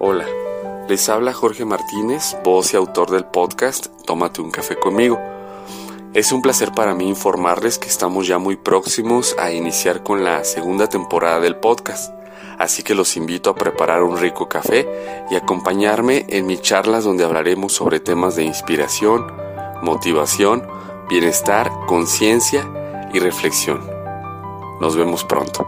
Hola, les habla Jorge Martínez, voz y autor del podcast Tómate un café conmigo. Es un placer para mí informarles que estamos ya muy próximos a iniciar con la segunda temporada del podcast, así que los invito a preparar un rico café y acompañarme en mis charlas donde hablaremos sobre temas de inspiración, motivación, bienestar, conciencia y reflexión. Nos vemos pronto.